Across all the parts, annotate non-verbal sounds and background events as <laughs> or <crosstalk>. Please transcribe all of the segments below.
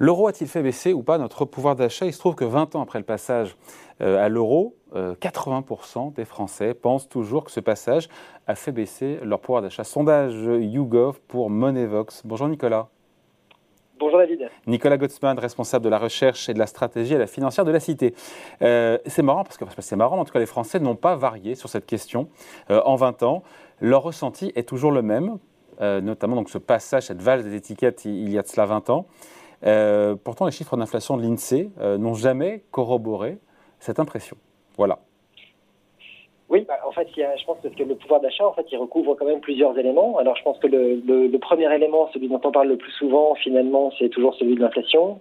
L'euro a-t-il fait baisser ou pas notre pouvoir d'achat? Il se trouve que 20 ans après le passage euh, à l'euro, 80% euh, des Français pensent toujours que ce passage a fait baisser leur pouvoir d'achat. Sondage YouGov pour Moneyvox. Bonjour Nicolas. Bonjour David. Nicolas Gottsman, responsable de la recherche et de la stratégie à la financière de la Cité. Euh, c'est marrant parce que c'est marrant, en tout cas les Français n'ont pas varié sur cette question en 20 ans. Leur ressenti est toujours le même, notamment donc ce passage, cette valse des étiquettes il y a de cela 20 ans. Euh, pourtant, les chiffres d'inflation de l'INSEE euh, n'ont jamais corroboré cette impression. Voilà. Oui, bah, en fait, je pense que le pouvoir d'achat, en fait, il recouvre quand même plusieurs éléments. Alors, je pense que le, premier élément, celui dont on parle le plus souvent, finalement, c'est toujours celui de l'inflation.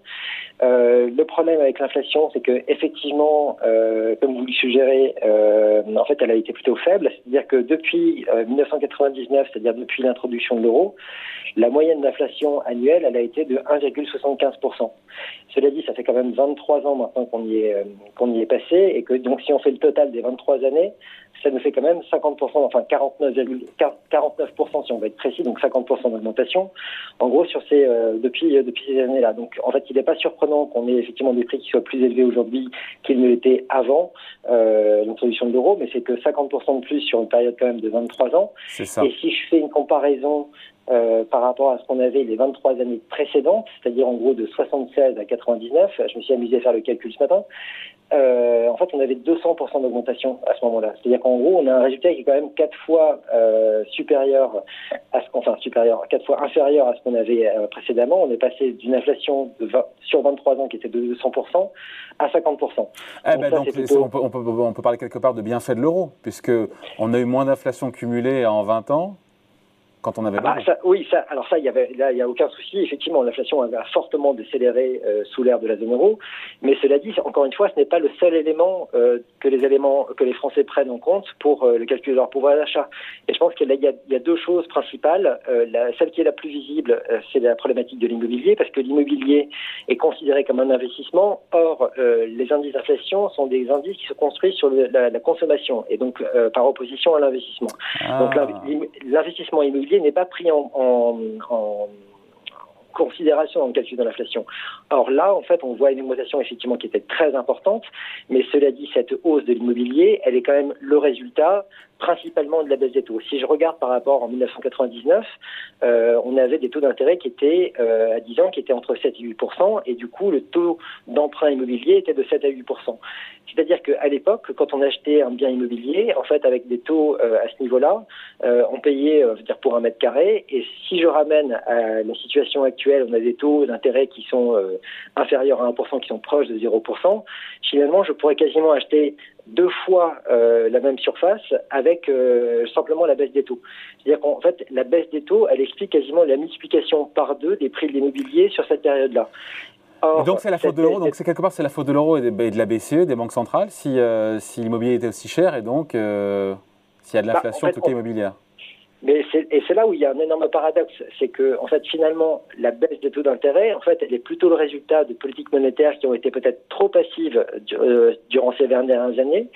Euh, le problème avec l'inflation, c'est que effectivement, euh, comme vous le suggérez, euh, en fait, elle a été plutôt faible. C'est-à-dire que depuis 1999, c'est-à-dire depuis l'introduction de l'euro, la moyenne d'inflation annuelle, elle a été de 1,75%. Cela dit, ça fait quand même 23 ans maintenant qu'on y est qu'on y est passé, et que donc si on fait le total des 23 années, ça nous fait quand même 50%, enfin 49, 49% si on veut être précis, donc 50% d'augmentation. En gros, sur ces depuis depuis ces années-là. Donc, en fait, il n'est pas surprenant qu'on ait effectivement des prix qui soient plus élevés aujourd'hui qu'ils ne l'étaient avant euh, l'introduction de l'euro, mais c'est que 50% de plus sur une période quand même de 23 ans. Et si je fais une comparaison euh, par rapport à ce qu'on avait les 23 années précédentes, c'est-à-dire en gros de 76 à 99, je me suis amusé à faire le calcul ce matin, euh, en fait, on avait 200% d'augmentation à ce moment-là. C'est-à-dire qu'en gros, on a un résultat qui est quand même quatre fois euh, supérieur à ce enfin supérieur, quatre fois inférieur à ce qu'on avait euh, précédemment. On est passé d'une inflation de sur 23 ans qui était de 200% à 50%. Eh ben, donc, on, peut, on, peut, on peut parler quelque part de bienfait de l'euro, puisque on a eu moins d'inflation cumulée en 20 ans quand on avait ah Oui, ça, alors ça, il y avait, là, il n'y a aucun souci. Effectivement, l'inflation a fortement décéléré euh, sous l'ère de la zone euro. Mais cela dit, encore une fois, ce n'est pas le seul élément euh, que les éléments que les Français prennent en compte pour euh, le calcul de leur pouvoir d'achat. Et je pense qu'il y, y, a deux choses principales. La, celle qui est la plus visible, c'est la problématique de l'immobilier, parce que l'immobilier est considéré comme un investissement. Or, les indices d'inflation sont des indices qui se construisent sur la, la, consommation et donc par opposition à l'investissement. Ah. Donc l'investissement immobilier n'est pas pris en, en, considération dans le calcul de l'inflation. Or là, en fait, on voit une augmentation effectivement qui était très importante, mais cela dit, cette hausse de l'immobilier, elle est quand même le résultat principalement de la baisse des taux. Si je regarde par rapport en 1999, euh, on avait des taux d'intérêt qui étaient euh, à 10 ans qui étaient entre 7 et 8% et du coup le taux d'emprunt immobilier était de 7 à 8 C'est-à-dire qu'à l'époque, quand on achetait un bien immobilier, en fait avec des taux euh, à ce niveau-là, euh, on payait euh, dire pour un mètre carré. Et si je ramène à la situation actuelle, on a des taux d'intérêt qui sont inférieurs à 1% qui sont proches de 0% Finalement, je pourrais quasiment acheter deux fois euh, la même surface avec euh, simplement la baisse des taux. C'est-à-dire qu'en fait, la baisse des taux, elle explique quasiment la multiplication par deux des prix de l'immobilier sur cette période-là. donc c'est la faute de l'euro. Donc c'est quelque part c'est la faute de l'euro et, de la BCE, des banques centrales, si, euh, si l'immobilier était aussi cher et donc s'il y a de bah, l'inflation, en, tout cas immobilière. Mais et c'est là où il y a un énorme paradoxe, c'est que en fait finalement la baisse des taux d'intérêt, en fait, elle est plutôt le résultat de politiques monétaires qui ont été peut-être trop passives euh, durant ces dernières années.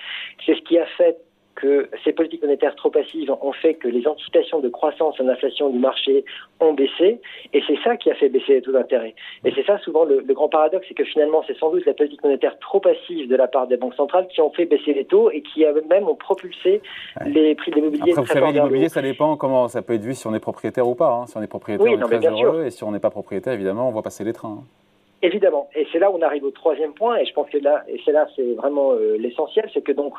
C'est ce qui a fait que ces politiques monétaires trop passives ont fait que les anticipations de croissance et d'inflation du marché ont baissé, et c'est ça qui a fait baisser les taux d'intérêt. Et c'est ça souvent le, grand paradoxe, c'est que finalement c'est sans doute la politique monétaire trop passive de la part des banques centrales qui ont fait baisser les taux et qui même ont propulsé les prix de l'immobilier. Après, vous savez, l'immobilier, ça dépend comment ça peut être vu si on est propriétaire ou pas. Hein. Si on est propriétaire, on est très heureux, et si on n'est pas propriétaire, évidemment, on voit passer les trains. Hein. Évidemment. Et c'est là où on arrive au troisième point, et je pense que là, et c'est là, c'est vraiment euh, l'essentiel, c'est que donc,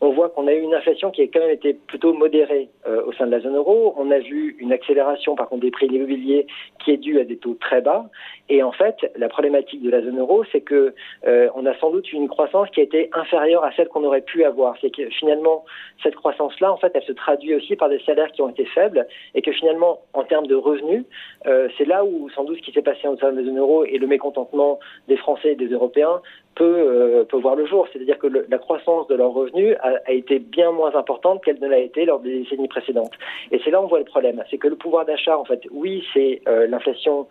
on voit qu'on a eu une inflation qui a quand même été plutôt modérée euh, au sein de la zone euro. On a vu une accélération, par contre, des prix de l'immobilier qui est due à des taux très bas. Et en fait, la problématique de la zone euro, c'est que euh, on a sans doute une croissance qui a été inférieure à celle qu'on aurait pu avoir. C'est que finalement, cette croissance-là, en fait, elle se traduit aussi par des salaires qui ont été faibles, et que finalement, en termes de revenus, c'est là où sans doute ce qui s'est passé au sein de la zone euro et le mécontentement des Français et des Européens peut, peut voir le jour. C'est-à-dire que la croissance de leurs revenus a, été bien moins importante qu'elle ne l'a été lors des décennies précédentes. Et c'est là où on voit le problème. C'est que le pouvoir d'achat, en fait, oui, c'est l'inflation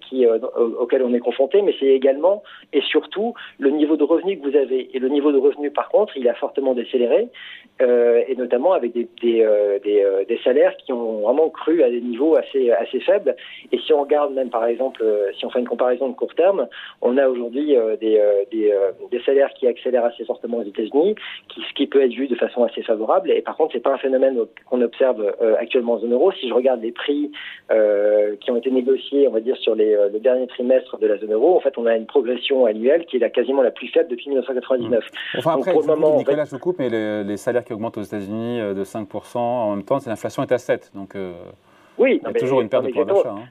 qui auquel on est confronté, mais c'est également et surtout le niveau de revenu que vous avez. Et le niveau de revenu, par contre, il a fortement décéléré, et notamment avec des, salaires qui ont vraiment cru à des niveaux assez, faibles. Et si on regarde même, par exemple, euh, si on fait une comparaison de court terme, on a aujourd'hui euh, des, euh, des, des, salaires qui accélèrent assez fortement aux États-Unis, ce qui peut être vu de façon assez favorable. Et par contre, c'est pas un phénomène qu'on observe actuellement en zone euro. Si je regarde les prix qui ont été négociés, on va dire, sur les, le dernier trimestre de la zone euro, en fait, on a une progression annuelle qui est la, quasiment la plus faible depuis 1999. Mmh. Enfin, après, pour le moment, Nicolas, je vous coupe, mais les, les salaires qui augmentent aux États-Unis de 5%, en même temps, l'inflation est à 7%. Donc, oui, il y a toujours une perte de pouvoir d'achat. Hein.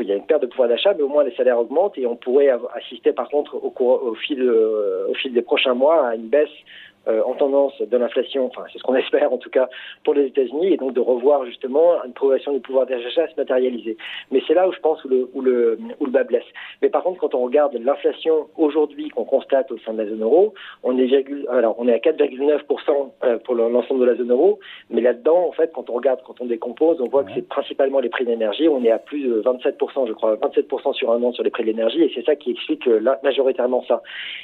Il y a une perte de pouvoir d'achat, mais au moins les salaires augmentent et on pourrait assister par contre au, cours, au, fil, au fil des prochains mois à une baisse euh, en tendance de l'inflation, enfin c'est ce qu'on <laughs> espère en tout cas pour les États-Unis, et donc de revoir justement une progression du pouvoir d'achat se matérialiser. Mais c'est là où je pense où le, où le, où le bas blesse. Mais par contre, quand on regarde l'inflation aujourd'hui qu'on constate au sein de la zone euro, on est, alors, on est à 4,9% euh, pour l'ensemble de la zone euro, mais là-dedans, en fait, quand on regarde, quand on décompose, on voit que c'est principalement les prix de l'énergie. On est à plus de 27%, je crois, 27% sur un an sur les prix de l'énergie, et c'est ça qui explique euh, majoritairement ça.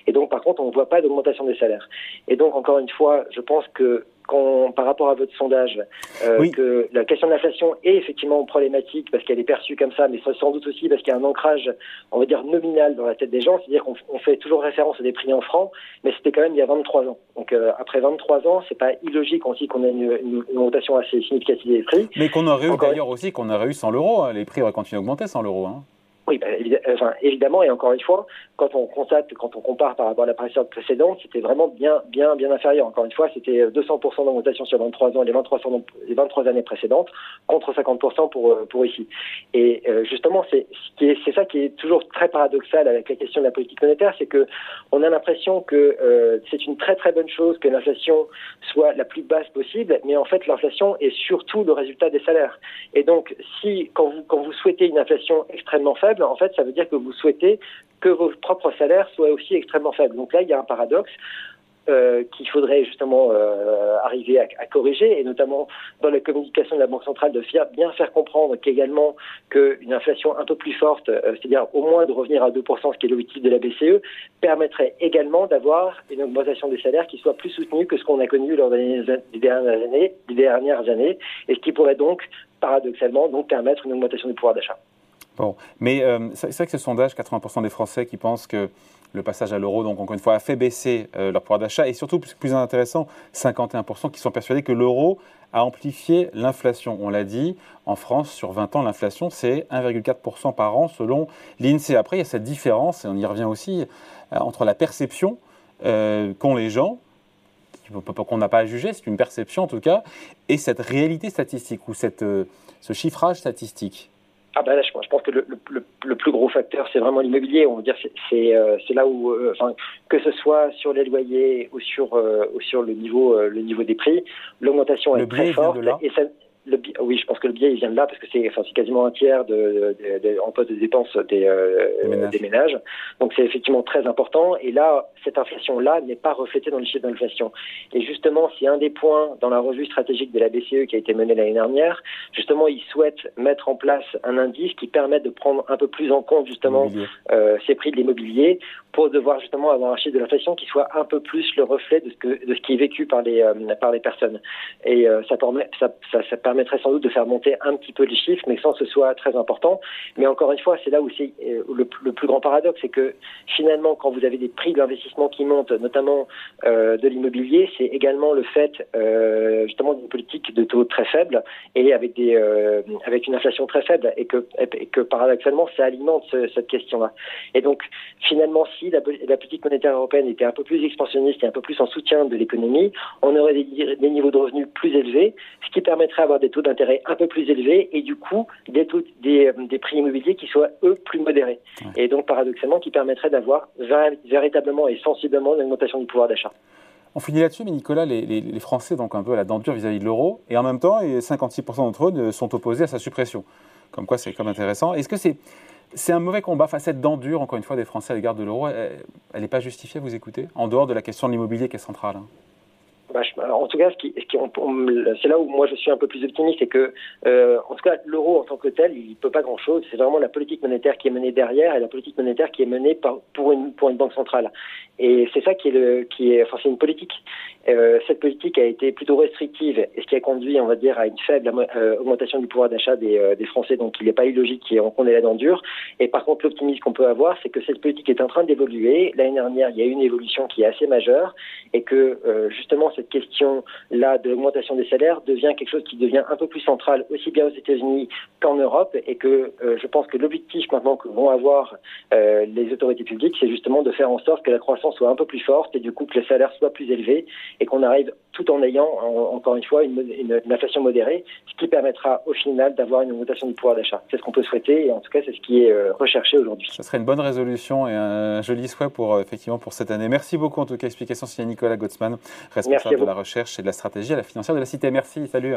Et donc, par contre, on ne voit pas d'augmentation des salaires. Et donc, encore une fois, je pense que par rapport à votre sondage, euh, que la question de l'inflation est effectivement problématique parce qu'elle est perçue comme ça, mais sans doute aussi parce qu'il y a un ancrage, on va dire, nominal dans la tête des gens. C'est-à-dire qu'on fait toujours référence à des prix en francs, mais c'était quand même il y a 23 ans. Donc euh, après 23 ans, c'est pas illogique aussi qu'on ait une, une, augmentation assez significative des prix. Mais qu'on aurait eu d'ailleurs aussi qu'on aurait eu sans l'euro. Hein. Les prix auraient continué à augmenter sans l'euro. Hein. Oui, ben, enfin, évidemment, et encore une fois, quand on constate, quand on compare par rapport à la période précédente, c'était vraiment bien, bien, bien inférieur. Encore une fois, c'était 200% d'augmentation sur 23 ans, les 23, les 23 années précédentes, contre 50% pour, euh, pour ici. Et euh, justement, c'est ça qui est toujours très paradoxal avec la question de la politique monétaire, c'est que on a l'impression que euh, c'est une très très bonne chose que l'inflation soit la plus basse possible, mais en fait, l'inflation est surtout le résultat des salaires. Et donc, si quand vous souhaitez une inflation extrêmement faible en fait, ça veut dire que vous souhaitez que vos propres salaires soient aussi extrêmement faibles. Donc là, il y a un paradoxe. Euh, qu'il faudrait justement euh, arriver à, corriger, et notamment dans la communication de la Banque centrale, de bien faire comprendre qu'également qu'une inflation un peu plus forte, euh, c'est-à-dire au moins de revenir à 2%, ce qui est l'objectif de la BCE, permettrait également d'avoir une augmentation des salaires qui soit plus soutenue que ce qu'on a connu lors des dernières années, des dernières années, et ce qui pourrait donc paradoxalement donc permettre une augmentation du pouvoir d'achat. Bon, mais euh, c'est vrai que ce sondage, 80% des Français qui pensent que le passage à l'euro, donc encore une fois, a fait baisser euh, leur pouvoir d'achat, et surtout, plus, intéressant, 51% qui sont persuadés que l'euro a amplifié l'inflation. On l'a dit, en France, sur 20 ans, l'inflation, c'est 1,4% par an selon l'INSEE. Après, il y a cette différence, et on y revient aussi, euh, entre la perception qu'ont les gens, qu'on n'a pas à juger, c'est une perception en tout cas, et cette réalité statistique, ou ce chiffrage statistique. Ah ben là, je, pense que le, le, le plus gros facteur, c'est vraiment l'immobilier. On va dire, c'est euh, là où, euh, enfin, que ce soit sur les loyers ou sur euh, ou sur le niveau le niveau des prix, l'augmentation est très forte. Et ça, oui, je pense que le biais il vient de là parce que c'est enfin, quasiment un tiers de, de, de, en poste de dépenses des, euh, des, ménages. Donc c'est effectivement très important. Et là, cette inflation-là n'est pas reflétée dans le chiffre d'inflation. Et justement, c'est un des points dans la revue stratégique de la BCE qui a été menée l'année dernière. Justement, ils souhaitent mettre en place un indice qui permette de prendre un peu plus en compte justement euh, ces prix de l'immobilier pour devoir justement avoir un chiffre de l'inflation qui soit un peu plus le reflet de ce, que, de ce qui est vécu par les, euh, par les personnes. Et ça, permet, ça, ça, ça permet permettrait sans doute de faire monter un petit peu les chiffres, mais sans que ce soit très important. Mais encore une fois, c'est là où c'est euh, le, plus grand paradoxe, c'est que finalement, quand vous avez des prix de l'investissement qui montent, notamment euh, de l'immobilier, c'est également le fait euh, justement d'une politique de taux très faible et avec des avec une inflation très faible, et que, paradoxalement, ça alimente cette question-là. Et donc, finalement, si la, politique monétaire européenne était un peu plus expansionniste et un peu plus en soutien de l'économie, on aurait des, des niveaux de revenus plus élevés, ce qui permettrait d'avoir des taux d'intérêt un peu plus élevés et du coup des, taux, des, des prix immobiliers qui soient eux plus modérés. Et donc paradoxalement qui permettraient d'avoir véritablement et sensiblement une augmentation du pouvoir d'achat. On finit là-dessus, mais Nicolas, les, les, Français donc un peu à la denture vis-à-vis de l'euro, et en même temps, 56% d'entre eux sont opposés à sa suppression. Comme quoi, c'est comme intéressant. Est-ce que c'est C'est un mauvais combat. Enfin, cette dent dure, encore une fois, des Français à l'égard de l'euro, elle n'est pas justifiée, vous écoutez? En dehors de la question de l'immobilier qui est centrale. En tout cas, c'est là où moi je suis un peu plus optimiste, c'est que, euh, en tout cas, l'euro en tant que tel, il ne peut pas grand-chose. C'est vraiment la politique monétaire qui est menée derrière et la politique monétaire qui est menée par, pour, une, pour une banque centrale. Et c'est ça qui est, le, qui est, enfin, c'est une politique. Euh, cette politique a été plutôt restrictive, et ce qui a conduit, on va dire, à une faible euh, augmentation du pouvoir d'achat des, euh, des, Français. Donc, il n'est pas illogique qu'on ait la dent dure. Et par contre, l'optimisme qu'on peut avoir, c'est que cette politique est en train d'évoluer. L'année dernière, il y a eu une évolution qui est assez majeure, et que justement cette question-là de l'augmentation des salaires devient quelque chose qui devient un peu plus central, aussi bien aux États-Unis qu'en Europe, et que je pense que l'objectif maintenant que vont avoir les autorités publiques, c'est justement de faire en sorte que la croissance soit un peu plus forte et du coup que le salaire soit plus élevé et qu'on arrive tout en ayant, encore une fois, une, inflation modérée, ce qui permettra au final d'avoir une augmentation du pouvoir d'achat. C'est ce qu'on peut souhaiter et en tout cas c'est ce qui est euh, recherché aujourd'hui. Ce serait une bonne résolution et un joli souhait pour, euh, effectivement, pour cette année. Merci beaucoup en tout cas. Explication signé Nicolas Gottsman, responsable de la recherche et de la stratégie à la financière de la Cité. Merci, salut.